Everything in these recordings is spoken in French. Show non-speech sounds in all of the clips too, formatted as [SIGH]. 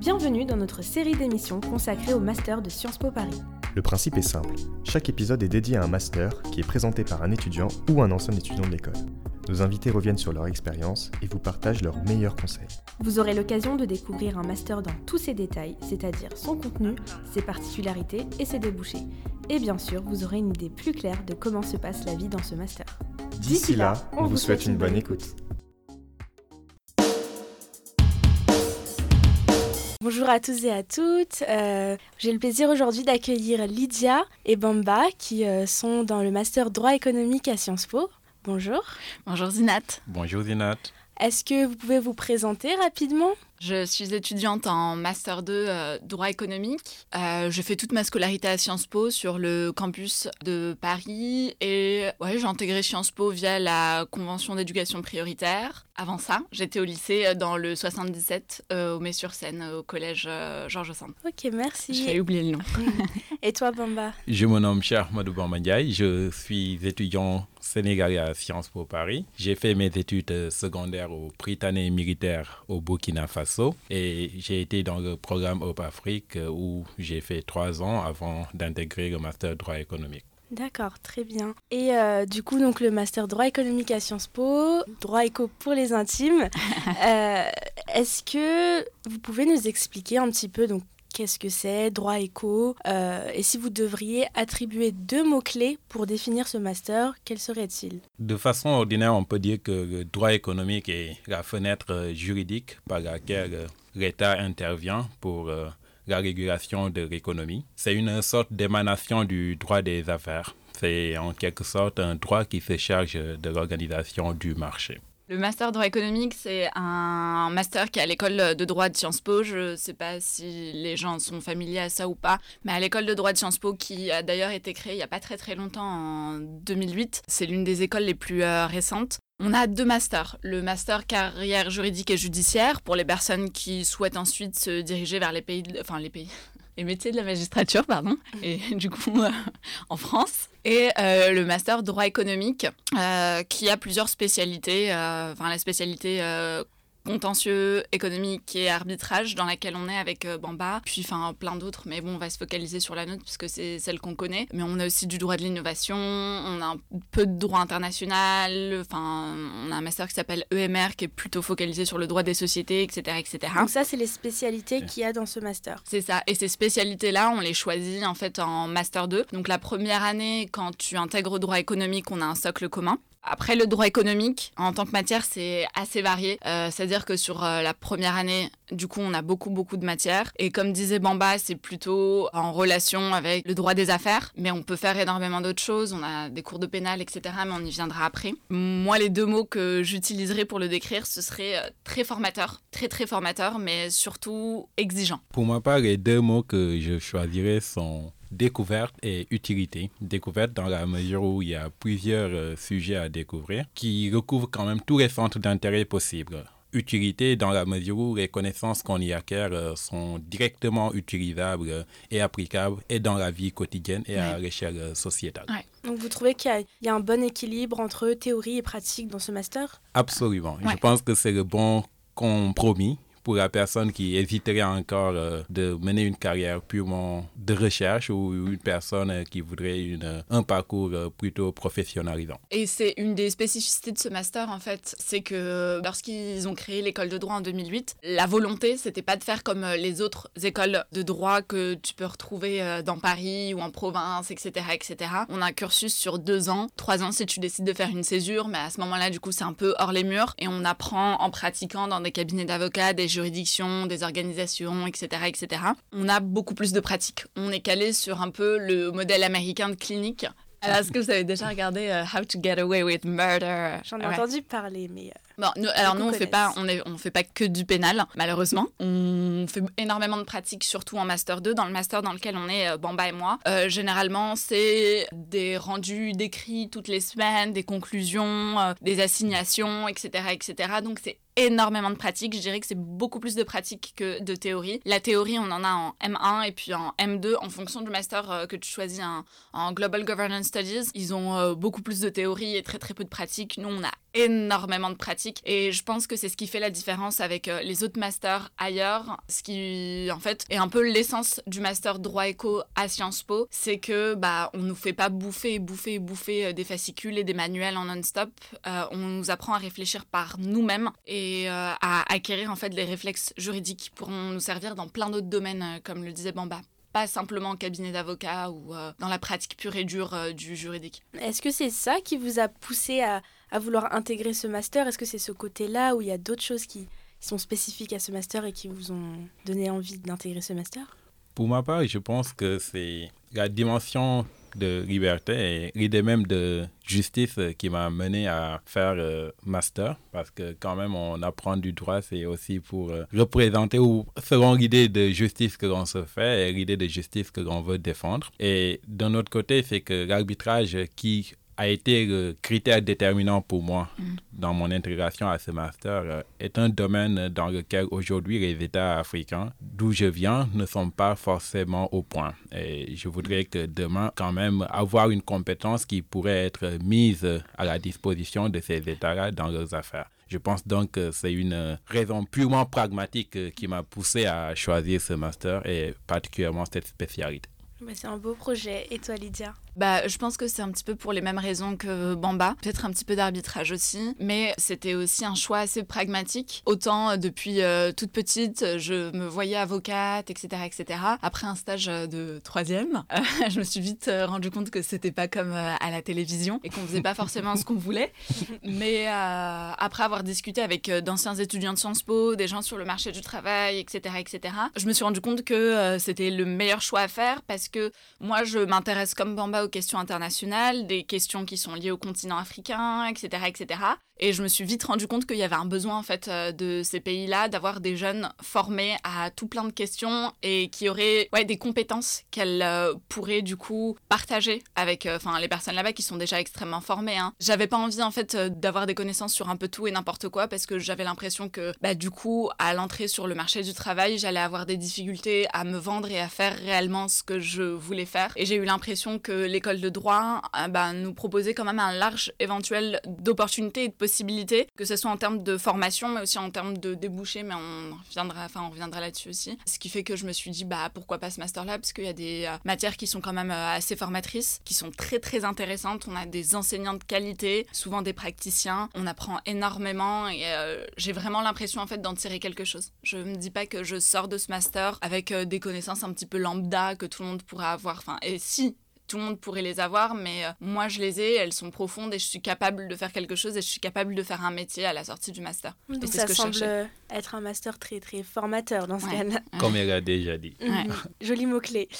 Bienvenue dans notre série d'émissions consacrée au Master de Sciences Po Paris. Le principe est simple. Chaque épisode est dédié à un master qui est présenté par un étudiant ou un ancien étudiant de l'école. Nos invités reviennent sur leur expérience et vous partagent leurs meilleurs conseils. Vous aurez l'occasion de découvrir un master dans tous ses détails, c'est-à-dire son contenu, ses particularités et ses débouchés. Et bien sûr, vous aurez une idée plus claire de comment se passe la vie dans ce master. D'ici là, on vous souhaite une bonne écoute. Bonjour à tous et à toutes. Euh, J'ai le plaisir aujourd'hui d'accueillir Lydia et Bamba qui euh, sont dans le master droit économique à Sciences Po. Bonjour. Bonjour Zinat. Bonjour Zinat. Est-ce que vous pouvez vous présenter rapidement? Je suis étudiante en Master 2 euh, droit économique. Euh, je fais toute ma scolarité à Sciences Po sur le campus de Paris et ouais, j'ai intégré Sciences Po via la convention d'éducation prioritaire. Avant ça, j'étais au lycée euh, dans le 77 au Mets-sur-Seine au collège Georges Sand. Ok, merci. J'ai oublié le nom. [LAUGHS] et toi Bamba? Je me nomme Cher Madou je suis étudiant sénégalais à Sciences Po Paris. J'ai fait mes études secondaires au Britannique militaire au Burkina Faso et j'ai été dans le programme Europe Afrique où j'ai fait trois ans avant d'intégrer le master droit économique. D'accord, très bien. Et euh, du coup, donc le master droit économique à Sciences Po, droit éco pour les intimes. [LAUGHS] euh, Est-ce que vous pouvez nous expliquer un petit peu donc qu'est-ce que c'est, droit éco, euh, et si vous devriez attribuer deux mots-clés pour définir ce master, quels seraient-ils? De façon ordinaire, on peut dire que le droit économique est la fenêtre juridique par laquelle l'État intervient pour euh, la régulation de l'économie. C'est une sorte d'émanation du droit des affaires. C'est en quelque sorte un droit qui se charge de l'organisation du marché. Le master droit économique, c'est un master qui est à l'école de droit de Sciences Po. Je ne sais pas si les gens sont familiers à ça ou pas, mais à l'école de droit de Sciences Po, qui a d'ailleurs été créée il n'y a pas très très longtemps, en 2008, c'est l'une des écoles les plus euh, récentes. On a deux masters. Le master carrière juridique et judiciaire pour les personnes qui souhaitent ensuite se diriger vers les pays, de... enfin les pays, les métiers de la magistrature, pardon, et [LAUGHS] du coup euh, en France. Et euh, le master droit économique, euh, qui a plusieurs spécialités, enfin la spécialité contentieux, économique et arbitrage dans laquelle on est avec euh, Bamba, puis enfin plein d'autres, mais bon, on va se focaliser sur la nôtre puisque c'est celle qu'on connaît. Mais on a aussi du droit de l'innovation, on a un peu de droit international, enfin, on a un master qui s'appelle EMR qui est plutôt focalisé sur le droit des sociétés, etc. etc. Donc ça, c'est les spécialités qu'il y a dans ce master. C'est ça, et ces spécialités-là, on les choisit en fait en master 2. Donc la première année, quand tu intègres droit économique, on a un socle commun. Après, le droit économique, en tant que matière, c'est assez varié. Euh, C'est-à-dire que sur euh, la première année, du coup, on a beaucoup, beaucoup de matières. Et comme disait Bamba, c'est plutôt en relation avec le droit des affaires. Mais on peut faire énormément d'autres choses. On a des cours de pénal, etc. Mais on y viendra après. Moi, les deux mots que j'utiliserais pour le décrire, ce serait euh, très formateur. Très, très formateur, mais surtout exigeant. Pour ma part, les deux mots que je choisirais sont découverte et utilité. Découverte dans la mesure où il y a plusieurs euh, sujets à découvrir qui recouvrent quand même tous les centres d'intérêt possibles. Utilité dans la mesure où les connaissances qu'on y acquiert euh, sont directement utilisables euh, et applicables et dans la vie quotidienne et à l'échelle euh, sociétale. Ouais. Donc vous trouvez qu'il y, y, a un bon équilibre entre théorie et pratique dans ce master? Absolument. Ouais. Je pense que c'est le bon compromis pour la personne qui hésiterait encore euh, de mener une carrière purement de recherche ou une personne euh, qui voudrait une, un parcours euh, plutôt professionnalisant. Et c'est une des spécificités de ce master en fait, c'est que lorsqu'ils ont créé l'école de droit en 2008, la volonté c'était pas de faire comme les autres écoles de droit que tu peux retrouver dans Paris ou en province, etc., etc. On a un cursus sur deux ans, trois ans si tu décides de faire une césure, mais à ce moment-là du coup c'est un peu hors les murs et on apprend en pratiquant dans des cabinets d'avocats, des juridictions, des organisations, etc., etc. On a beaucoup plus de pratique. On est calé sur un peu le modèle américain de clinique. Alors, est-ce que vous avez déjà regardé uh, How to Get Away with Murder? J'en ai Ouais. entendu parler, mais... Bon, alors nous, on fait pas, on, est, on fait pas que du pénal, malheureusement. On fait énormément de pratiques, surtout en master 2, dans le master dans lequel on est, euh, Bamba et moi. Euh, généralement, c'est des rendus d'écrits toutes les semaines, des conclusions, euh, des assignations, etc., etc. Donc c'est énormément de pratique. Je dirais que c'est beaucoup plus de pratique que de théorie. La théorie, on en a en M1 et puis en M2 en fonction du master que tu choisis en, Global Governance Studies. Ils ont beaucoup plus de théorie et très très peu de pratique. Nous, on a énormément de pratique et je pense que c'est ce qui fait la différence avec euh, les autres masters ailleurs. Ce qui, en fait, est un peu l'essence du master droit éco à Sciences Po, c'est que bah on nous fait pas bouffer, bouffer, bouffer des fascicules et des manuels en non-stop. on nous apprend à réfléchir par nous-mêmes et euh, à acquérir en fait les réflexes juridiques qui pourront nous servir dans plein d'autres domaines, euh, comme le disait Bamba pas simplement en cabinet d'avocat ou euh, dans la pratique pure et dure du juridique. Est-ce que c'est ça qui vous a poussé à, vouloir intégrer ce master? Est-ce que c'est ce côté-là où il y a d'autres choses qui sont spécifiques à ce master et qui vous ont donné envie d'intégrer ce master? Pour ma part, je pense que c'est la dimension de liberté et l'idée même de justice qui m'a mené à faire euh, master parce que quand même on apprend du droit c'est aussi pour euh, représenter ou selon l'idée de justice que l'on se fait et l'idée de justice que l'on veut défendre. Et d'un autre côté c'est que l'arbitrage qui a été le critère déterminant pour moi mm. dans mon intégration à ce master euh, est un domaine dans lequel aujourd'hui les États africains d'où je viens ne sont pas forcément au point. Et je voudrais que demain quand même avoir une compétence qui pourrait être mise à la disposition de ces États-là dans leurs affaires. Je pense donc que c'est une raison purement pragmatique qui m'a poussé à choisir ce master et particulièrement cette spécialité. C'est un beau projet. Et toi, Lydia? Bah, je pense que c'est un petit peu pour les mêmes raisons que Bamba, peut-être un petit peu d'arbitrage aussi, mais c'était aussi un choix assez pragmatique. Autant euh, depuis euh, toute petite, je me voyais avocate, etc., etc. Après un stage euh, de troisième, [LAUGHS] je me suis vite rendu compte que c'était pas comme à la télévision et qu'on faisait pas forcément ce qu'on voulait. Mais après avoir discuté avec d'anciens étudiants de Sciences Po, des gens sur le marché du travail, etc., etc., je me suis rendu compte que c'était le meilleur choix à faire parce que moi, je m'intéresse comme Bamba aux questions internationales, des questions qui sont liées au continent africain, etc., etc. Et je me suis vite rendu compte qu'il y avait un besoin en fait euh, de ces pays-là d'avoir des jeunes formés à tout plein de questions et qui auraient ouais, des compétences qu'elles euh, pourraient du coup partager avec euh, enfin les personnes là-bas qui sont déjà extrêmement formées. Hein. J'avais pas envie en fait d'avoir des connaissances sur un peu tout et n'importe quoi parce que j'avais l'impression que bah, du coup à l'entrée sur le marché du travail j'allais avoir des difficultés à me vendre et à faire réellement ce que je voulais faire. Et j'ai eu l'impression que l'école de droit bah, nous proposait quand même un large éventuel d'opportunités que ce soit en termes de formation, mais aussi en termes de débouchés, mais on reviendra, enfin, on reviendra là-dessus aussi. Ce qui fait que je me suis dit, bah, pourquoi pas ce master-là, parce qu'il y a des euh, matières qui sont quand même euh, assez formatrices, qui sont très, très intéressantes. On a des enseignants de qualité, souvent des praticiens. On apprend énormément et euh, j'ai vraiment l'impression, en fait, d'en tirer quelque chose. Je me dis pas que je sors de ce master avec des connaissances un petit peu lambda que tout le monde pourrait avoir. Enfin, et si, tout le monde pourrait les avoir, mais euh, moi je les ai, elles sont profondes et je suis capable de faire quelque chose et je suis capable de faire un métier à la sortie du master. Donc ça semble être un master très très formateur dans ce cas-là. Comme elle a déjà dit. [LAUGHS] [LAUGHS] Joli mot-clé. [LAUGHS]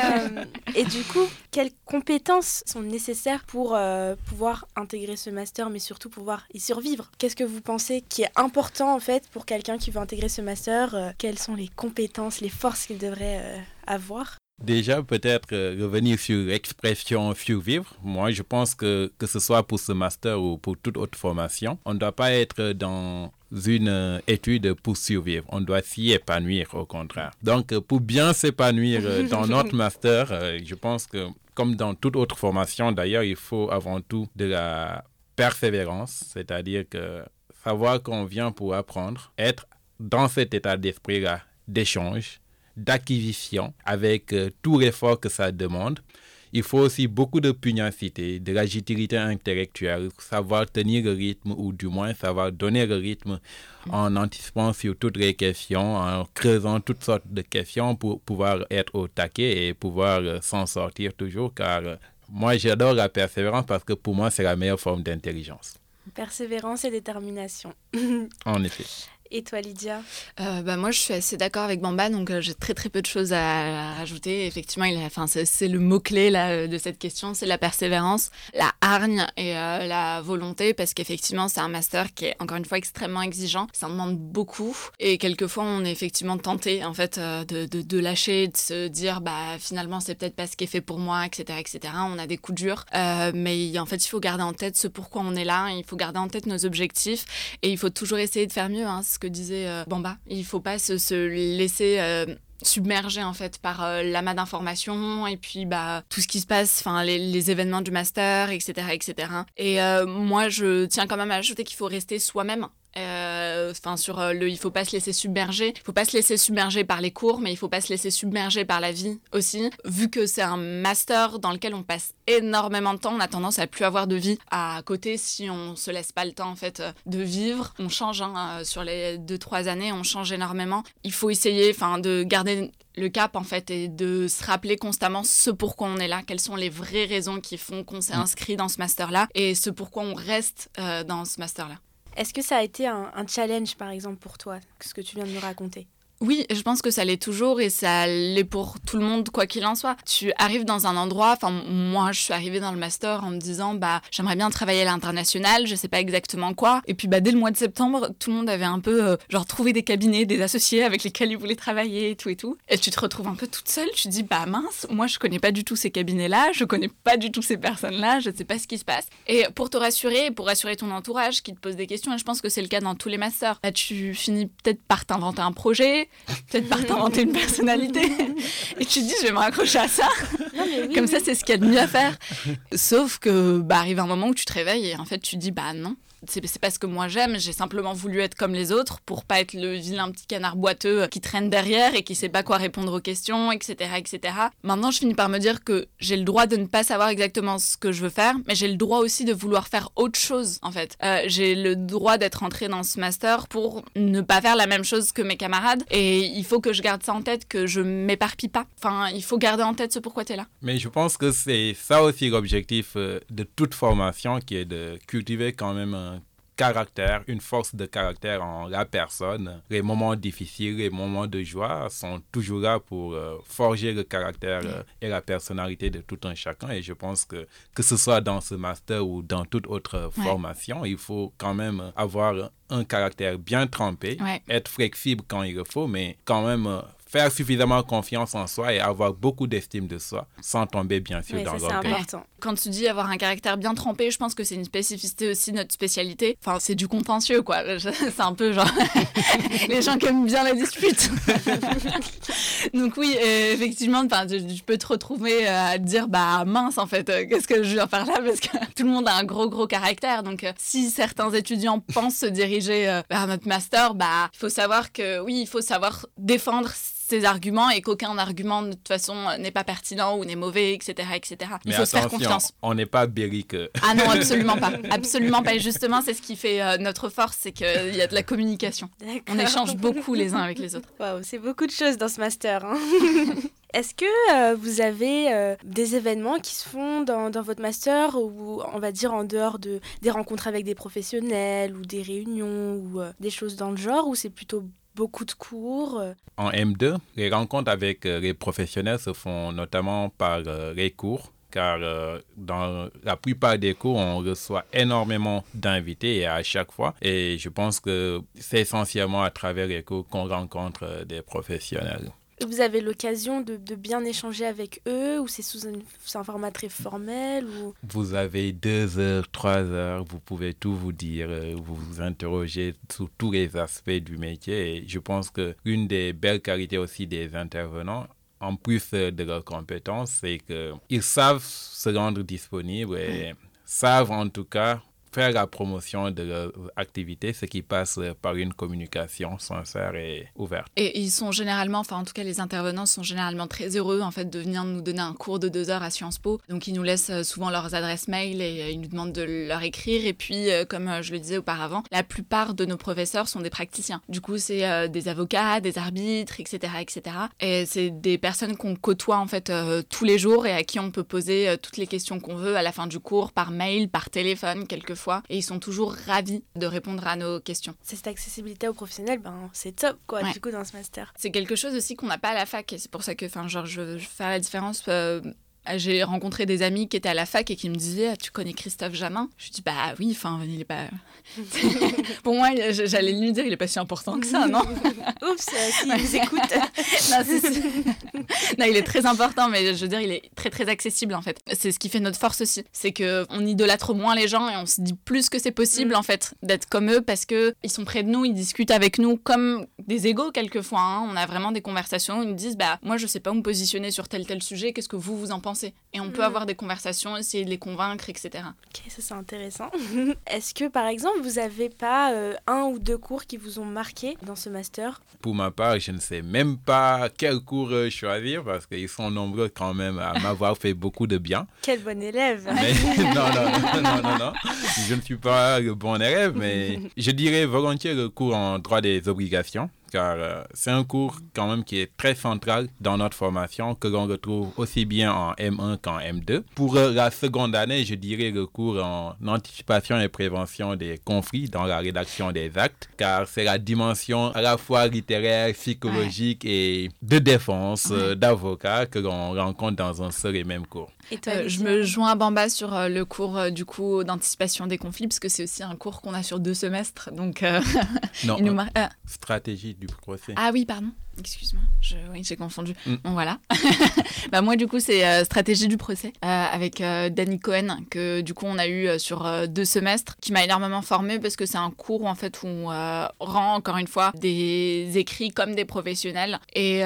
Euh, et, du coup, quelles compétences sont nécessaires pour euh, pouvoir intégrer ce master, mais surtout pouvoir y survivre? Qu'est-ce que vous pensez qui est important en fait pour quelqu'un qui veut intégrer ce master? Quelles sont les compétences, les forces qu'il devrait avoir? Déjà, peut-être euh, revenir sur l'expression survivre. Moi, je pense que que ce soit pour ce master ou pour toute autre formation, on ne doit pas être dans une euh, étude pour survivre. On doit s'y épanouir, au contraire. Donc, pour bien s'épanouir euh, dans [LAUGHS] notre master, je pense que, comme dans toute autre formation, d'ailleurs, il faut avant tout de la persévérance, c'est-à-dire que savoir qu'on vient pour apprendre, être dans cet état d'esprit-là d'échange, d'acquisition avec euh, tout l'effort que ça demande. Il faut aussi beaucoup de pugnacité, de l'agilité intellectuelle, savoir tenir le rythme ou du moins savoir donner le rythme en anticipant sur toutes les questions, en creusant toutes sortes de questions pour pouvoir être au taquet et pouvoir euh, s'en sortir toujours car euh, moi j'adore la persévérance parce que pour moi c'est la meilleure forme d'intelligence. Persévérance et détermination. en effet. Et toi, Lydia euh, bah, Moi, je suis assez d'accord avec Bamba, donc euh, j'ai très très peu de choses à, rajouter. Effectivement, il c'est le mot-clé là, de cette question, c'est la persévérance, la hargne et euh, la volonté, parce qu'effectivement, c'est un master qui est encore une fois extrêmement exigeant, ça demande beaucoup, et quelquefois, on est effectivement tenté en fait de, de, de lâcher, de se dire, bah finalement, c'est peut-être pas ce qui est fait pour moi, etc., etc. On a des coups durs, mais en fait, il faut garder en tête ce pourquoi on est là, il faut garder en tête nos objectifs, et il faut toujours essayer de faire mieux. Hein, disait euh, Bamba. Il faut pas se, laisser euh, submerger en fait par euh, l'amas d'informations et puis bah tout ce qui se passe enfin les, événements du master etc etc et moi je tiens quand même à ajouter qu'il faut rester soi-même euh, enfin sur euh, le il faut pas se laisser submerger il faut pas se laisser submerger par les cours mais il faut pas se laisser submerger par la vie aussi vu que c'est un master dans lequel on passe énormément de temps on a tendance à plus avoir de vie à côté si on se laisse pas le temps en fait de vivre on change hein, sur les deux trois années on change énormément il faut essayer enfin de garder le cap en fait et de se rappeler constamment ce pourquoi on est là, quelles sont les vraies raisons qui font qu'on s'est mm. inscrit dans ce master là et ce pourquoi on reste euh, dans ce master là. Est-ce que ça a été un, challenge, par exemple, pour toi, ce que tu viens de me raconter? Oui, je pense que ça l'est toujours et ça l'est pour tout le monde, quoi qu'il en soit. Tu arrives dans un endroit, enfin, moi, je suis arrivée dans le master en me disant, bah, j'aimerais bien travailler à l'international, je sais pas exactement quoi. Et puis, bah, dès le mois de septembre, tout le monde avait un peu, euh, genre, trouvé des cabinets, des associés avec lesquels ils voulaient travailler et tout et tout. Et tu te retrouves un peu toute seule, tu dis, bah, mince, moi, je connais pas du tout ces cabinets-là, je connais pas du tout ces personnes-là, je sais pas ce qui se passe. Et pour te rassurer, pour rassurer ton entourage qui te pose des questions, et je pense que c'est le cas dans tous les masters, là, tu finis peut-être par t'inventer un projet, peut-être par t'inventer une personnalité. Et tu te dis, je vais me raccrocher à ça. Comme ça, c'est ce qu'il y a de mieux à faire. Sauf que, bah, arrive un moment où tu te réveilles et en fait, tu te dis, bah non, c'est pas ce que moi j'aime, j'ai simplement voulu être comme les autres pour pas être le vilain petit canard boiteux qui traîne derrière et qui sait pas quoi répondre aux questions, etc. etc. Maintenant, je finis par me dire que j'ai le droit de ne pas savoir exactement ce que je veux faire, mais j'ai le droit aussi de vouloir faire autre chose en fait. Euh, j'ai le droit d'être entrée dans ce master pour ne pas faire la même chose que mes camarades et il faut que je garde ça en tête, que je m'éparpille pas. Enfin, il faut garder en tête ce pourquoi tu es là. Mais je pense que c'est ça aussi l'objectif euh, de toute formation qui est de cultiver quand même caractère, une force de caractère en la personne. Les moments difficiles, les moments de joie sont toujours là pour euh, forger le caractère euh, et la personnalité de tout un chacun. Et je pense que que ce soit dans ce master ou dans toute autre formation, il faut quand même avoir un caractère bien trempé, être flexible quand il le faut, mais quand même euh, faire suffisamment confiance en soi et avoir beaucoup d'estime de soi sans tomber bien sûr dans l'orgueil. Quand tu dis avoir un caractère bien trempé, je pense que c'est une spécificité aussi de notre spécialité. Enfin, c'est du contentieux quoi. [LAUGHS] C'est un peu genre [LAUGHS] les gens qui aiment bien la dispute. [LAUGHS] Donc oui, effectivement, tu, peux te retrouver à te dire bah mince en fait, euh, qu'est-ce que je viens faire là? Parce que tout le monde a un gros gros caractère. Donc euh, si certains étudiants pensent se diriger euh, vers notre master, bah il faut savoir que oui, il faut savoir défendre ses arguments et qu'aucun argument de toute façon n'est pas pertinent ou n'est mauvais, etc. etc. Il faut se faire confiance. On n'est pas bérique. Ah non, [LAUGHS] absolument pas. Absolument pas. Et justement, c'est ce qui fait euh, notre force, c'est qu'il y a de la communication. On échange [LAUGHS] beaucoup les uns avec les autres. Waouh, c'est beaucoup de choses dans ce master. Hein. [LAUGHS] Est-ce que euh, vous avez euh, des événements qui se font dans, dans, votre master ou on va dire en dehors de des rencontres avec des professionnels ou des réunions ou des choses dans le genre ou c'est plutôt beaucoup de cours. Euh. En M2, les rencontres avec euh, les professionnels se font notamment par euh, les cours car dans la plupart des cours, on reçoit énormément d'invités à chaque fois. Et je pense que c'est essentiellement à travers les cours qu'on rencontre des professionnels. Vous avez l'occasion de, bien échanger avec eux ou c'est sous, un, format très formel ou... Vous avez deux heures, trois heures, vous pouvez tout vous dire, euh, vous vous interrogez sur tous les aspects du métier et je pense que une des belles qualités aussi des intervenants, en plus de leurs compétences, c'est qu'ils savent se rendre disponibles et savent en tout cas faire la promotion de leur activité, ce qui passe par une communication sincère et ouverte. Et ils sont généralement, enfin en tout cas les intervenants sont généralement très heureux en fait de venir nous donner un cours de deux heures à Sciences Po. Donc ils nous laissent euh, souvent leurs adresses mail et euh, ils nous demandent de leur écrire. Et puis euh, comme je le disais auparavant, la plupart de nos professeurs sont des praticiens. Du coup c'est des avocats, des arbitres, etc., etc. Et c'est des personnes qu'on côtoie en fait tous les jours et à qui on peut poser toutes les questions qu'on veut à la fin du cours par mail, par téléphone, quelquefois fois et ils sont toujours ravis de répondre à nos questions. Cette accessibilité aux professionnels, ben, c'est top, quoi, Ouais. du coup, dans ce master. C'est quelque chose aussi qu'on n'a pas à la fac et c'est pour ça que, enfin, genre, je veux faire la différence. euh, j'ai rencontré des amis qui étaient à la fac et qui me disaient Ah, Tu connais Christophe Jamin? Je dis Bah oui, enfin, il est pas. [LAUGHS] Pour moi, j'allais lui dire Il est pas si important que ça, [LAUGHS] non? Oups, euh, nous écoutent. [LAUGHS] non, il est très important, mais je veux dire, il est très très accessible en fait. C'est ce qui fait notre force aussi, c'est que on idolâtre moins les gens et on se dit plus que c'est possible Mm. en fait d'être comme eux parce que ils sont près de nous, ils discutent avec nous comme des égaux quelquefois. hein. On a vraiment des conversations, ils nous disent bah moi je sais pas où me positionner sur tel tel sujet, qu'est-ce que vous vous en pensez Et on peut Mm. avoir des conversations, essayer de les convaincre, etc. Ok, ça c'est intéressant. [LAUGHS] Est-ce que par exemple vous avez pas euh, un ou deux cours qui vous ont marqué dans ce master? Pour ma part, je ne sais même pas quel cours euh, choisir parce qu'ils sont nombreux quand même à m'avoir fait beaucoup de bien. [LAUGHS] Quel bon élève Mais [LAUGHS] non, non, non, non, non, non. Je ne suis pas le bon élève, mais je dirais volontiers le cours en droit des obligations, car euh, c'est un cours quand même qui est très central dans notre formation, que l'on retrouve aussi bien en M1 qu'en M2. Pour euh, la seconde année, je dirais le cours en anticipation et prévention des conflits dans la rédaction des actes, car c'est la dimension à la fois littéraire, psychologique et de défense euh, d'avocat que l'on rencontre dans un seul et même cours. Et toi, Euh, je me joins à Bamba sur euh, le cours euh, du coup d'anticipation des conflits parce que c'est aussi un cours qu'on a sur deux semestres, donc euh, Non, [LAUGHS] il nous mar- euh, stratégie du procès. Ah oui, pardon. Excuse-moi, je... oui, j'ai confondu. Mm. Bon, voilà. [LAUGHS] bah, moi, du coup, c'est euh, Stratégie du procès euh, avec euh, Danny Cohen, que du coup, on a eu sur deux semestres, qui m'a énormément formée parce que c'est un cours, en fait, où on rend, encore une fois, des écrits comme des professionnels. Et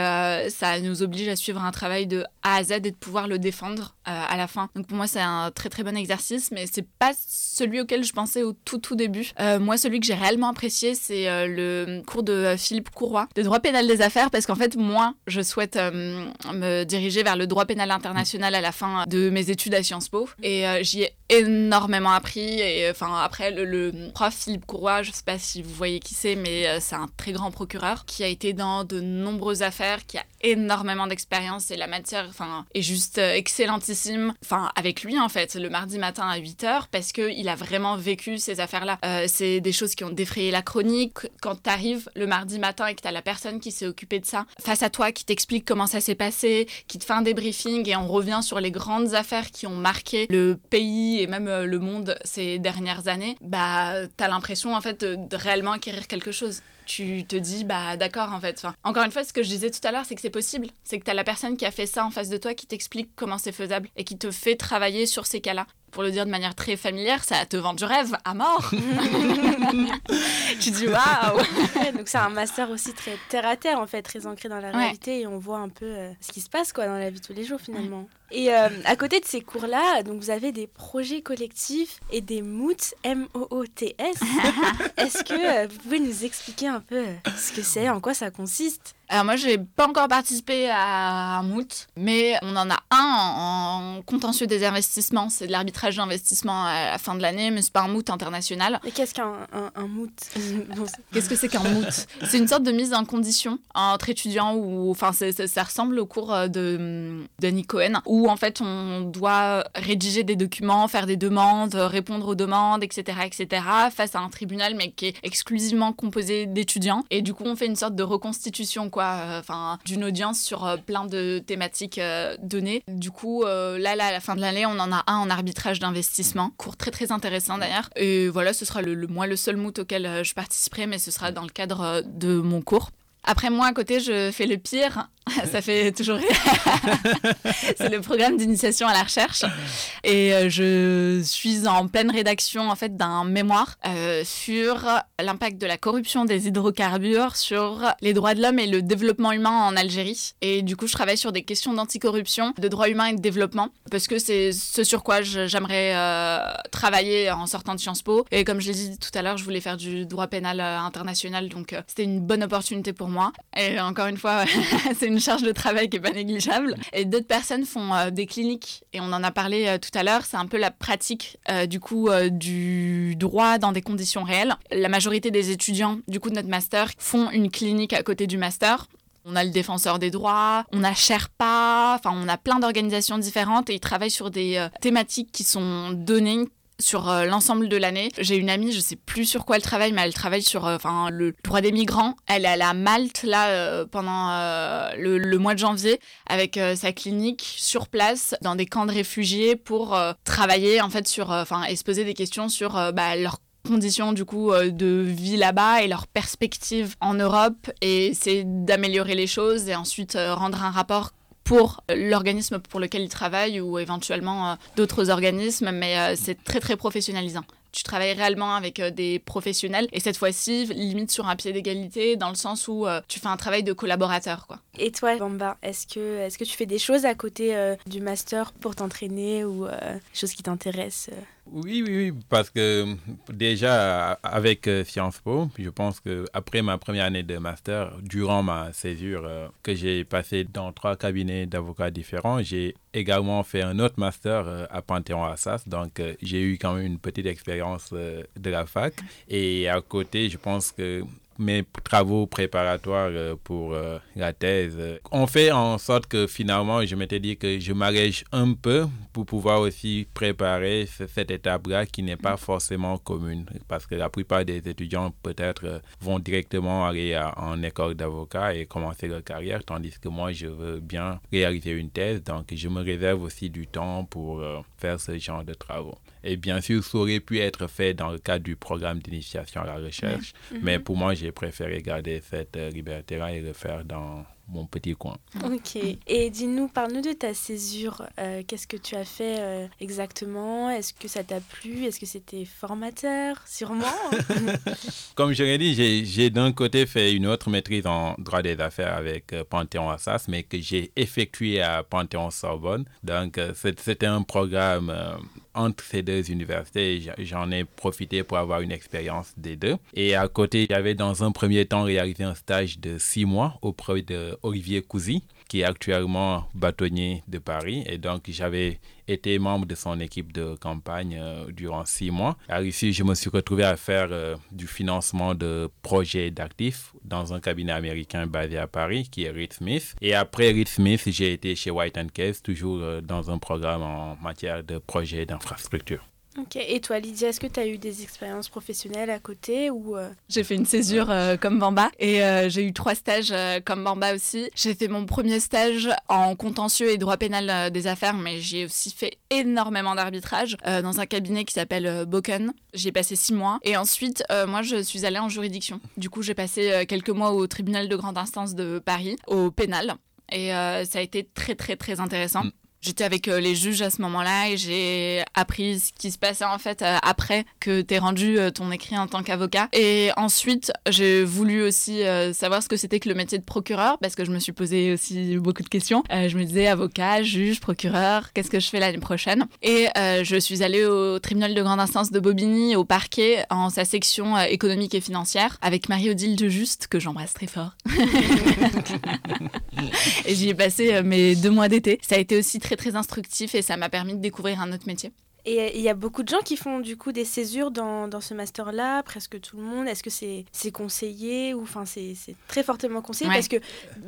ça nous oblige à suivre un travail de A à Z et de pouvoir le défendre à la fin. Donc, pour moi, c'est un très, très bon exercice, mais c'est pas celui auquel je pensais au tout, tout début. Euh, moi, celui que j'ai réellement apprécié, c'est euh, le cours de euh, Philippe Courroy, de droit pénal des affaires, parce qu'en fait, moi, je souhaite euh, me diriger vers le droit pénal international à la fin de mes études à Sciences Po. Et euh, j'y ai énormément appris. Et enfin, après, le, prof Philippe Courroy, je sais pas si vous voyez qui c'est, mais euh, c'est un très grand procureur qui a été dans de nombreuses affaires, qui a énormément d'expérience et la matière enfin, est juste euh, Enfin, avec lui, en fait, le mardi matin à 8h, parce qu'il a vraiment vécu ces affaires-là. Euh, c'est des choses qui ont défrayé la chronique. Quand tu arrives le mardi matin et que tu as la personne qui s'est occupée de ça face à toi, qui t'explique comment ça s'est passé, qui te fait un débriefing et on revient sur les grandes affaires qui ont marqué le pays et même euh, le monde ces dernières années, bah, tu as l'impression, en fait, de réellement acquérir quelque chose tu te dis bah d'accord en fait. Enfin, encore une fois, ce que je disais tout à l'heure, c'est que c'est possible. C'est que tu as la personne qui a fait ça en face de toi qui t'explique comment c'est faisable et qui te fait travailler sur ces cas-là. Pour le dire de manière très familière, ça te vend du rêve à mort. [LAUGHS] tu dis waouh. Donc c'est un master aussi très terre à terre en fait, très ancré dans la Ouais. réalité et on voit un peu euh, ce qui se passe quoi dans la vie tous les jours finalement. Et euh, à côté de ces cours-là, donc vous avez des projets collectifs et des MOOT, M-O-O-T-S. [LAUGHS] Est-ce que euh, vous pouvez nous expliquer un peu euh, ce que c'est, en quoi ça consiste? Alors moi, j'ai pas encore participé à un MOOT, mais on en a un en, en contentieux des investissements. C'est de l'arbitrage d'investissement à la fin de l'année, mais c'est pas un MOOT international. Et qu'est-ce qu'un un, un MOOT? [LAUGHS] Qu'est-ce que c'est qu'un MOOT? C'est une sorte de mise en condition entre étudiants ou enfin ça ressemble au cours de Danny Cohen où en fait on doit rédiger des documents, faire des demandes, répondre aux demandes, etc., etc. face à un tribunal mais qui est exclusivement composé d'étudiants et du coup on fait une sorte de reconstitution quoi, euh, enfin d'une audience sur euh, plein de thématiques euh, données. Du coup là, là à la fin de l'année on en a un en arbitrage d'investissement, cours très très intéressant d'ailleurs. Et voilà ce sera le, le- moi le seul MOOT auquel je participerai mais ce sera dans le cadre de mon cours. Après moi à côté je fais le pire, [LAUGHS] ça fait toujours rire. [LAUGHS] c'est le programme d'initiation à la recherche. Et euh, je suis en pleine rédaction en fait d'un mémoire euh, sur l'impact de la corruption des hydrocarbures sur les droits de l'homme et le développement humain en Algérie. Et du coup je travaille sur des questions d'anticorruption, de droits humains et de développement parce que c'est ce sur quoi j'aimerais euh, travailler en sortant de Sciences Po. Et comme je l'ai dit tout à l'heure je voulais faire du droit pénal international. Donc c'était une bonne opportunité pour moi et encore une fois [LAUGHS] c'est une charge de travail qui est pas négligeable. Et d'autres personnes font euh, des cliniques. Et on en a parlé euh, tout à l'heure. C'est un peu la pratique euh, du coup du droit dans des conditions réelles. La majorité des étudiants du coup de notre master font une clinique à côté du master. On a le défenseur des droits, on a Sherpa, enfin on a plein d'organisations différentes et ils travaillent sur des thématiques qui sont données sur euh, l'ensemble de l'année. J'ai une amie, je sais plus sur quoi elle travaille, mais elle travaille sur euh, le droit des migrants. Elle est à Malte là euh, pendant le, le, mois de janvier avec sa clinique sur place dans des camps de réfugiés pour travailler en fait et se poser des questions sur bah, leur conditions du de vie là-bas et leurs perspectives en Europe et c'est d'améliorer les choses et ensuite rendre un rapport pour l'organisme pour lequel ils travaillent ou éventuellement euh, d'autres organismes, mais euh, c'est très très professionnalisant tu travailles réellement avec euh, des professionnels et cette fois-ci limite sur un pied d'égalité dans le sens où tu fais un travail de collaborateur quoi. Et toi Bamba, est-ce que est-ce que tu fais des choses à côté du master pour t'entraîner ou des choses qui t'intéressent oui, oui, oui, parce que déjà avec euh, Sciences Po, je pense que après ma première année de master, durant ma césure euh, que j'ai passée dans trois cabinets d'avocats différents, j'ai également fait un autre master euh, à Panthéon-Assas. Donc, j'ai eu quand même une petite expérience de la fac. Et à côté, je pense que mes travaux préparatoires euh, pour euh, la thèse ont fait en sorte que finalement, je m'étais dit que je m'allège un peu pour pouvoir aussi préparer cette étape-là qui n'est pas forcément commune. Parce que la plupart des étudiants peut-être euh, vont directement aller en école d'avocat et commencer leur carrière, tandis que moi, je veux bien réaliser une thèse. Donc, je me réserve aussi du temps pour faire ce genre de travaux. Et bien sûr, ça aurait pu être fait dans le cadre du programme d'initiation à la recherche. Mais pour moi, j'ai préféré garder cette euh, liberté-là et le faire dans mon petit coin. Ok. Et dis-nous, parle-nous de ta césure. Euh, qu'est-ce que tu as fait euh, exactement? Est-ce que ça t'a plu? Est-ce que c'était formateur? Sûrement. [LAUGHS] [LAUGHS] Comme je l'ai dit, j'ai d'un côté fait une autre maîtrise en droit des affaires avec Panthéon Assas, mais que j'ai effectué à Panthéon Sorbonne. Donc, c'était un programme entre ces deux universités. J'en ai profité pour avoir une expérience des deux. Et à côté, j'avais dans un premier temps réalisé un stage de six mois auprès de Olivier Cousy, qui est actuellement bâtonnier de Paris. Et donc, j'avais été membre de son équipe de campagne euh, durant six mois. À l'issue, je me suis retrouvé à faire euh, du financement de projets d'actifs dans un cabinet américain basé à Paris, qui est Reed Smith. Et après Reed Smith, j'ai été chez White Case, toujours euh, dans un programme en matière de projets d'infrastructure. Ok, et toi Lydia, est-ce que tu as eu des expériences professionnelles à côté ou euh? J'ai fait une césure euh, comme Bamba et euh, j'ai eu trois stages comme Bamba aussi. J'ai fait mon premier stage en contentieux et droit pénal des affaires, mais j'ai aussi fait énormément d'arbitrage dans un cabinet qui s'appelle Boken. J'ai passé six mois et ensuite, moi, je suis allée en juridiction. Du coup, j'ai passé quelques mois au tribunal de grande instance de Paris, au pénal. Et ça a été très très très intéressant. Mm. J'étais avec euh, les juges à ce moment-là et j'ai appris ce qui se passait en fait euh, après que tu aies rendu euh, ton écrit en tant qu'avocat. Et ensuite, j'ai voulu aussi savoir ce que c'était que le métier de procureur parce que je me suis posé aussi beaucoup de questions. je me disais avocat, juge, procureur, qu'est-ce que je fais l'année prochaine? Et je suis allée au tribunal de grande instance de Bobigny, au parquet, en sa section économique et financière, avec Marie-Odile de Juste, que j'embrasse très fort. [LAUGHS] et j'y ai passé mes deux mois d'été. Ça a été aussi très très instructif et ça m'a permis de découvrir un autre métier. Et il y a beaucoup de gens qui font du coup des césures dans, dans ce master-là, presque tout le monde. Est-ce que c'est conseillé ou enfin c'est très fortement conseillé? Parce que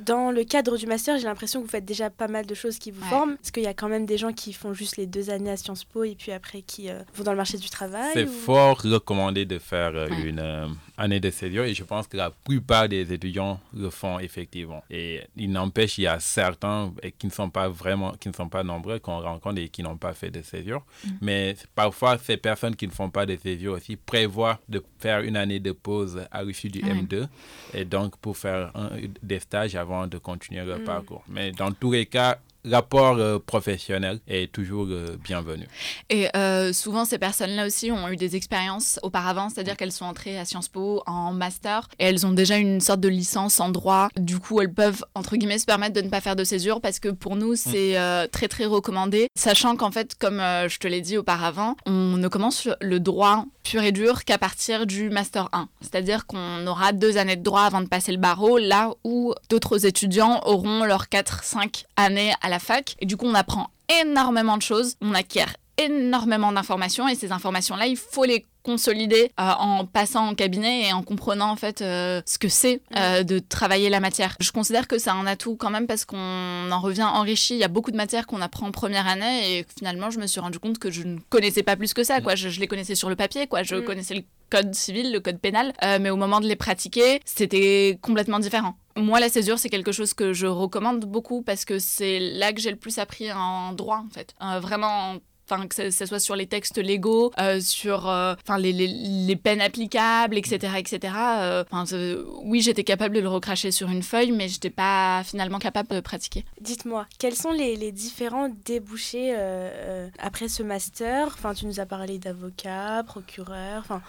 dans le cadre du master, j'ai l'impression que vous faites déjà pas mal de choses qui vous forment. Parce qu'il y a quand même des gens qui font juste les deux années à Sciences Po et puis après qui euh, vont dans le marché du travail. C'est fort recommandé de faire euh, une euh, année de césure et je pense que la plupart des étudiants le font effectivement. Et il n'empêche, il y a certains qui ne sont pas vraiment, qui ne sont pas nombreux qu'on rencontre et qui n'ont pas fait de césure. Mm. Mais parfois, ces personnes qui ne font pas de césure aussi prévoient de faire une année de pause à l'issue du M2 et donc pour faire des stages avant de continuer leur mm. parcours. Mais dans tous les cas, l'apport euh, professionnel est toujours euh, bienvenu. Et euh, souvent, ces personnes-là aussi ont eu des expériences auparavant, c'est-à-dire qu'elles sont entrées à Sciences Po en master et elles ont déjà une sorte de licence en droit. Du coup, elles peuvent, entre guillemets, se permettre de ne pas faire de césure parce que pour nous, c'est très, très recommandé. Sachant qu'en fait, comme je te l'ai dit auparavant, on ne commence le droit pur et dur qu'à partir du master 1. C'est-à-dire qu'on aura deux années de droit avant de passer le barreau, là où d'autres étudiants auront leurs 4-5 années à la fac. Et du coup, on apprend énormément de choses, on acquiert énormément d'informations et ces informations-là, il faut les consolider euh, en passant en cabinet et en comprenant en fait euh, ce que c'est euh, de travailler la matière. Je considère que c'est un atout quand même parce qu'on en revient enrichi. Il y a beaucoup de matières qu'on apprend en première année et finalement je me suis rendu compte que je ne connaissais pas plus que ça. Quoi. Je, je les connaissais sur le papier, quoi. je Mm. connaissais le code civil, le code pénal, euh, mais au moment de les pratiquer, c'était complètement différent. Moi, la césure, c'est quelque chose que je recommande beaucoup parce que c'est là que j'ai le plus appris en droit, en fait. Euh, vraiment, que ce soit sur les textes légaux, euh, sur euh, enfin, les, les, peines applicables, etc. etc. Euh, enfin, oui, j'étais capable de le recracher sur une feuille, mais je n'étais pas finalement capable de pratiquer. Dites-moi, quels sont les, les différents débouchés après ce master? Enfin, tu nous as parlé d'avocat, procureur. Enfin,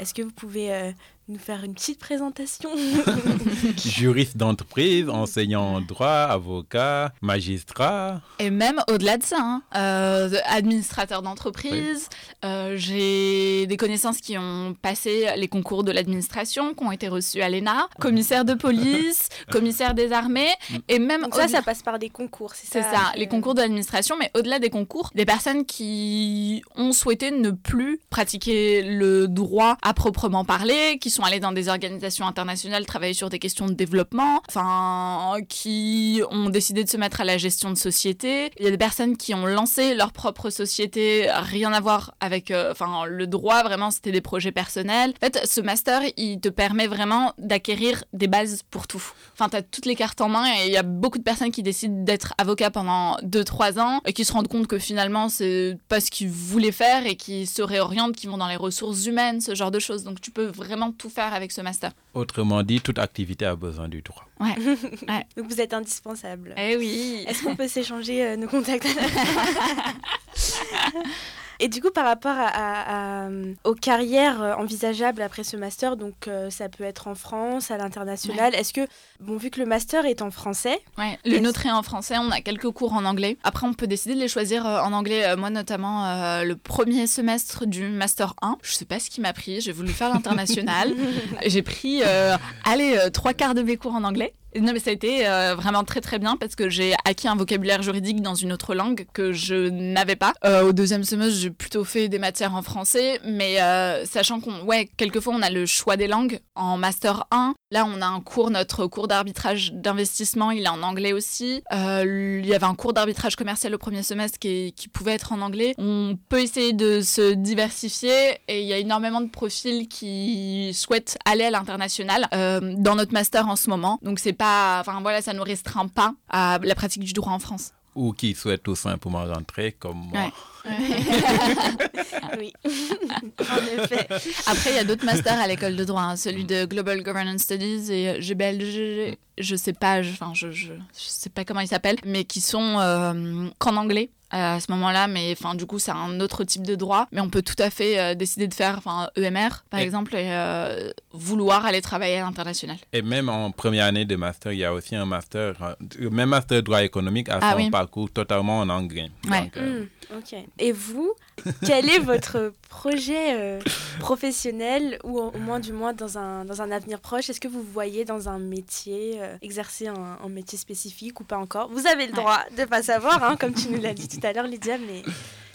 est-ce que vous pouvez nous faire une petite présentation. [LAUGHS] [LAUGHS] Juriste d'entreprise, enseignant en droit, avocat, magistrat. Et même au-delà de ça, hein, euh, administrateur d'entreprise, euh, j'ai des connaissances qui ont passé les concours de l'administration, qui ont été reçus à l'ENA, commissaire de police, [LAUGHS] commissaire des armées, et même Donc ça, ça passe par des concours, c'est C'est ça ça, que- les concours de l'administration, mais au-delà des concours, des personnes qui ont souhaité ne plus pratiquer le droit à proprement parler, qui sont allées dans des organisations internationales travailler sur des questions de développement, enfin, qui ont décidé de se mettre à la gestion de société. Il y a des personnes qui ont lancé leur propre société, rien à voir avec, euh, le droit, vraiment, c'était des projets personnels. En fait, ce master, il te permet vraiment d'acquérir des bases pour tout. Enfin, tu as toutes les cartes en main et il y a beaucoup de personnes qui décident d'être avocat pendant 2-3 ans et qui se rendent compte que finalement, c'est pas ce qu'ils voulaient faire et qui se réorientent, qui vont dans les ressources humaines, ce genre de choses. Donc, tu peux vraiment tout faire avec ce master. Autrement dit, toute activité a besoin du droit. [LAUGHS] Donc vous êtes indispensable. Eh oui Est-ce qu'on peut s'échanger euh, nos contacts [LAUGHS] Et du coup, par rapport à, à- à, euh, aux carrières euh, envisageables après ce master, donc euh, ça peut être en France, à l'international. Est-ce que, bon, vu que le master est en français, Ouais, le nôtre est en français, on a quelques cours en anglais. Après, on peut décider de les choisir en anglais. Moi, notamment, euh, le premier semestre du Master 1, je sais pas ce qui m'a pris, j'ai voulu faire l'international. [LAUGHS] j'ai pris, euh, allez, trois quarts de mes cours en anglais. Non, mais ça a été euh, vraiment très très bien parce que j'ai acquis un vocabulaire juridique dans une autre langue que je n'avais pas. Euh, au deuxième semestre, j'ai plutôt fait des matières en français, mais euh, sachant qu'on, ouais, quelquefois on a le choix des langues. En master 1, là on a un cours, notre cours d'arbitrage d'investissement, il est en anglais aussi. Euh, il y avait un cours d'arbitrage commercial au premier semestre qui, pouvait être en anglais. On peut essayer de se diversifier et il y a énormément de profils qui souhaitent aller à l'international euh, dans notre master en ce moment. Donc c'est pas, enfin voilà, ça nous restreint pas à la pratique du droit en France. Ou qui souhaitent tout simplement rentrer comme moi. Ouais. [LAUGHS] oui, effet. Après, il y a d'autres masters à l'école de droit, hein, celui de Global Governance Studies et euh, GBLG, je sais pas, je, enfin, je, je, sais pas comment ils s'appellent, mais qui sont euh, qu'en anglais euh, à ce moment-là, mais enfin du coup c'est un autre type de droit, mais on peut tout à fait euh, décider de faire enfin EMR par Et- exemple et euh, vouloir aller travailler à l'international. Et même en première année de master, il y a aussi un master, euh, même master de droit économique à Ah son oui. parcours totalement en anglais. Ouais. Donc, euh, Hmm, ok. Et vous, quel est votre projet euh, professionnel ou au moins du moins dans un, dans un avenir proche? Est-ce que vous voyez dans un métier, euh, exercer un, un métier spécifique ou pas encore? Vous avez le Ouais. droit de pas savoir, hein, comme tu nous l'as dit tout à l'heure, Lydia, mais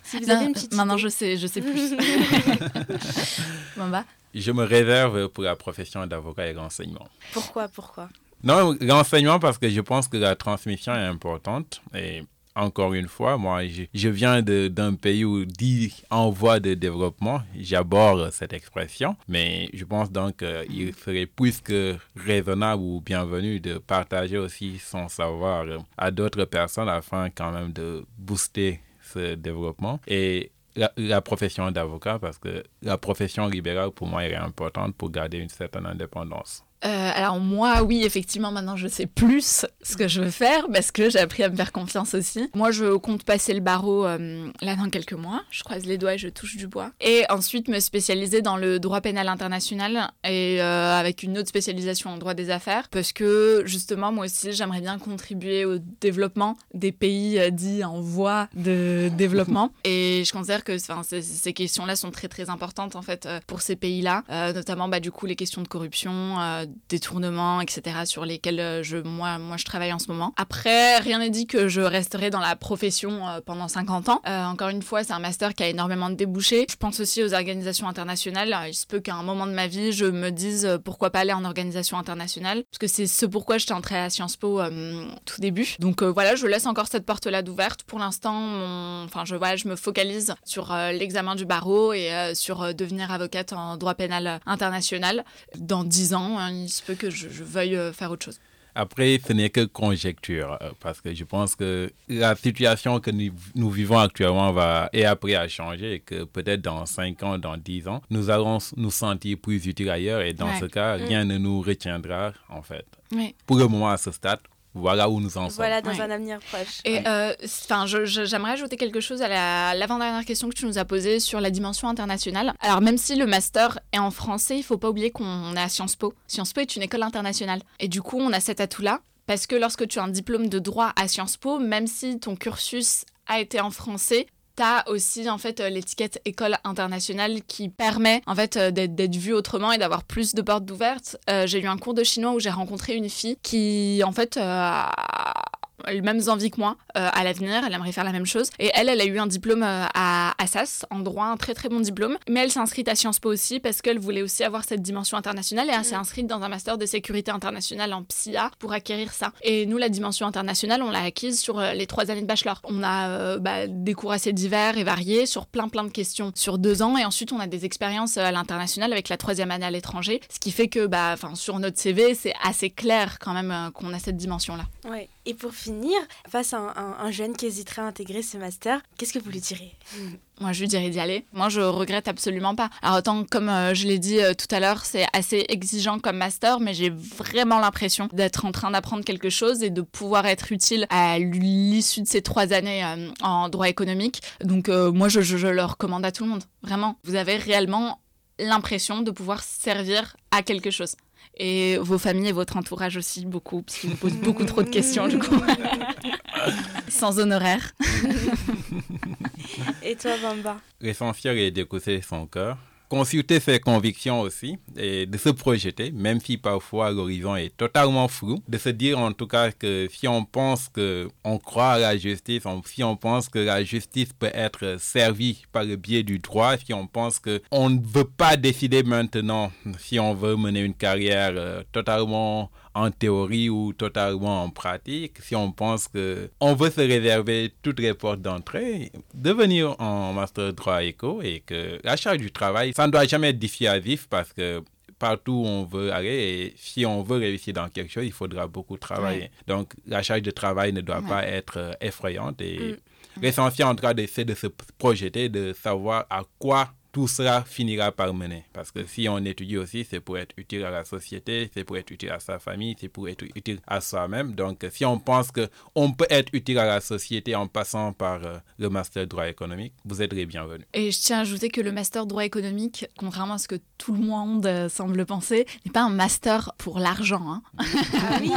si vous avez Non, une petite maintenant je sais, je sais plus. [LAUGHS] bon bah. Je me réserve pour la profession d'avocat et renseignement. Pourquoi, pourquoi? Non, l'enseignement parce que je pense que la transmission est importante. Et encore une fois, moi, je, viens d'un pays où dit en voie de développement. J'aborde cette expression. Mais je pense donc qu'il serait plus que raisonnable ou bienvenu de partager aussi son savoir euh, à d'autres personnes afin quand même de booster ce développement. Et la, la profession d'avocat, parce que la profession libérale, pour moi, elle est importante pour garder une certaine indépendance. Euh, alors moi, oui, effectivement, maintenant je sais plus ce que je veux faire parce que j'ai appris à me faire confiance aussi. Moi, je compte passer le barreau euh, là dans quelques mois. Je croise les doigts et je touche du bois. Et ensuite me spécialiser dans le droit pénal international et euh, avec une autre spécialisation en droit des affaires parce que justement, moi aussi, j'aimerais bien contribuer au développement des pays dits en voie de [LAUGHS] développement. Et je considère que ces, ces questions-là sont très très importantes en fait pour ces pays-là, notamment bah, du coup les questions de corruption, détournements, etc., sur lesquels je, moi, moi je travaille en ce moment. Après, rien n'est dit que je resterai dans la profession pendant 50 ans. encore une fois, c'est un master qui a énormément de débouchés. Je pense aussi aux organisations internationales. Il se peut qu'à un moment de ma vie, je me dise pourquoi pas aller en organisation internationale, parce que c'est ce pourquoi j'étais entrée à Sciences Po tout début. Donc voilà, je laisse encore cette porte-là d'ouverte. Pour l'instant, enfin, je, voilà, je me focalise sur l'examen du barreau et sur devenir avocate en droit pénal international. Dans dix ans, hein, il se peut que je, veuille euh, faire autre chose. Après, ce n'est que conjecture, euh, parce que je pense que la situation que nous, vivons actuellement va et après à changer, et que peut-être dans 5 ans, dans 10 ans, nous allons nous sentir plus utiles ailleurs, et dans ce cas, mm. rien ne nous retiendra, en fait. Pour le moment, à ce stade, voilà où nous en sommes. Voilà, dans un avenir proche. Et euh, enfin, j'aimerais ajouter quelque chose à l'avant-dernière question que tu nous as posée sur la dimension internationale. Alors, même si le master est en français, il faut pas oublier qu'on est à Sciences Po. Sciences Po est une école internationale. Et du coup, on a cet atout-là. Parce que lorsque tu as un diplôme de droit à Sciences Po, même si ton cursus a été en français, T'as aussi en fait euh, l'étiquette école internationale qui permet en fait euh, d'être vue autrement et d'avoir plus de portes ouvertes. Euh, j'ai eu un cours de chinois où j'ai rencontré une fille qui en fait les mêmes envies que moi euh, à l'avenir, elle aimerait faire la même chose. Et elle, elle a eu un diplôme euh, à Assas, en droit, un très très bon diplôme. Mais elle s'est inscrite à Sciences Po aussi parce qu'elle voulait aussi avoir cette dimension internationale et elle s'est mm. inscrite dans un master de sécurité internationale en PSIA pour acquérir ça. Et nous, la dimension internationale, on l'a acquise sur euh, les trois années de bachelor. On a bah, des cours assez divers et variés sur plein plein de questions sur deux ans et ensuite on a des expériences à l'international avec la troisième année à l'étranger, ce qui fait que bah, sur notre CV, c'est assez clair quand même qu'on a cette dimension-là. Ouais. Et pour finir, face à un, jeune qui hésiterait à intégrer ce master, qu'est-ce que vous lui direz [LAUGHS] Moi, je lui dirais d'y aller. Moi, je regrette absolument pas. Alors, autant, comme euh, je l'ai dit euh, tout à l'heure, c'est assez exigeant comme master, mais j'ai vraiment l'impression d'être en train d'apprendre quelque chose et de pouvoir être utile à l'issue de ces trois années euh, en droit économique. Donc, moi, je, je le recommande à tout le monde. Vraiment. Vous avez réellement l'impression de pouvoir servir à quelque chose et vos familles et votre entourage aussi beaucoup, parce qu'ils vous posent beaucoup trop de questions du coup, [LAUGHS] sans honoraire. et toi, Bamba? L'essentiel est d'écouter son cœur consulter ses convictions aussi et de se projeter, même si parfois l'horizon est totalement flou, de se dire en tout cas que si on pense que on croit à la justice, si on pense que la justice peut être servie par le biais du droit, si on pense que on ne veut pas décider maintenant si on veut mener une carrière euh, totalement en théorie ou totalement en pratique, si on pense que on veut se réserver toutes les portes d'entrée, devenir en master droit éco et que la charge du travail, ça ne doit jamais être dissuasif parce que partout où on veut aller et si on veut réussir dans quelque chose, il faudra beaucoup travailler. Donc la charge de travail ne doit pas être euh, effrayante et mm. l'essentiel en tout cas c'est de se projeter, de savoir à quoi tout cela finira par mener. Parce que si on étudie aussi, c'est pour être utile à la société, c'est pour être utile à sa famille, c'est pour être utile à soi-même. Donc, si on pense qu'on peut être utile à la société en passant par euh, le master droit économique, vous êtes les bienvenus. Et je tiens à ajouter que le master droit économique, contrairement à ce que tout le monde euh, semble penser, n'est pas un master pour l'argent. Hein. Ah oui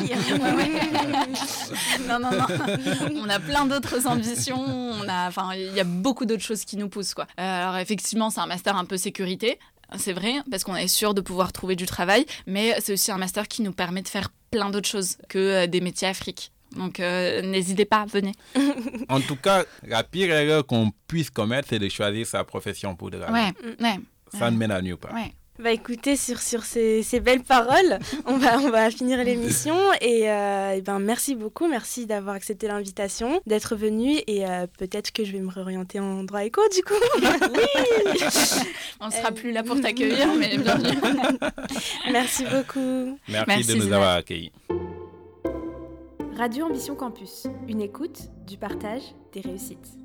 Non, non, non. On a plein d'autres ambitions. On a, enfin, il y a beaucoup d'autres choses qui nous poussent, quoi. Euh, alors, effectivement, c'est un master un peu sécurité. C'est vrai, parce qu'on est sûr de pouvoir trouver du travail, mais c'est aussi un master qui nous permet de faire plein d'autres choses que euh, des métiers afriques. Donc euh, n'hésitez pas, venez. [LAUGHS] en tout cas, la pire erreur qu'on puisse commettre, c'est de choisir sa profession pour de l'argent. Ouais, ouais, Ça ne mène à nulle part. Ouais. Bah écoutez, sur, sur ces, ces belles paroles, [LAUGHS] on va, on va finir l'émission. Et, euh, et, ben merci beaucoup, merci d'avoir accepté l'invitation, d'être venu. Et euh, peut-être que je vais me réorienter en droit éco du coup. [LAUGHS] oui On ne sera plus là pour t'accueillir, mais bienvenue. [LAUGHS] merci beaucoup. Merci, merci de nous avoir accueillis. Radio Ambition Campus, une écoute, du partage, des réussites.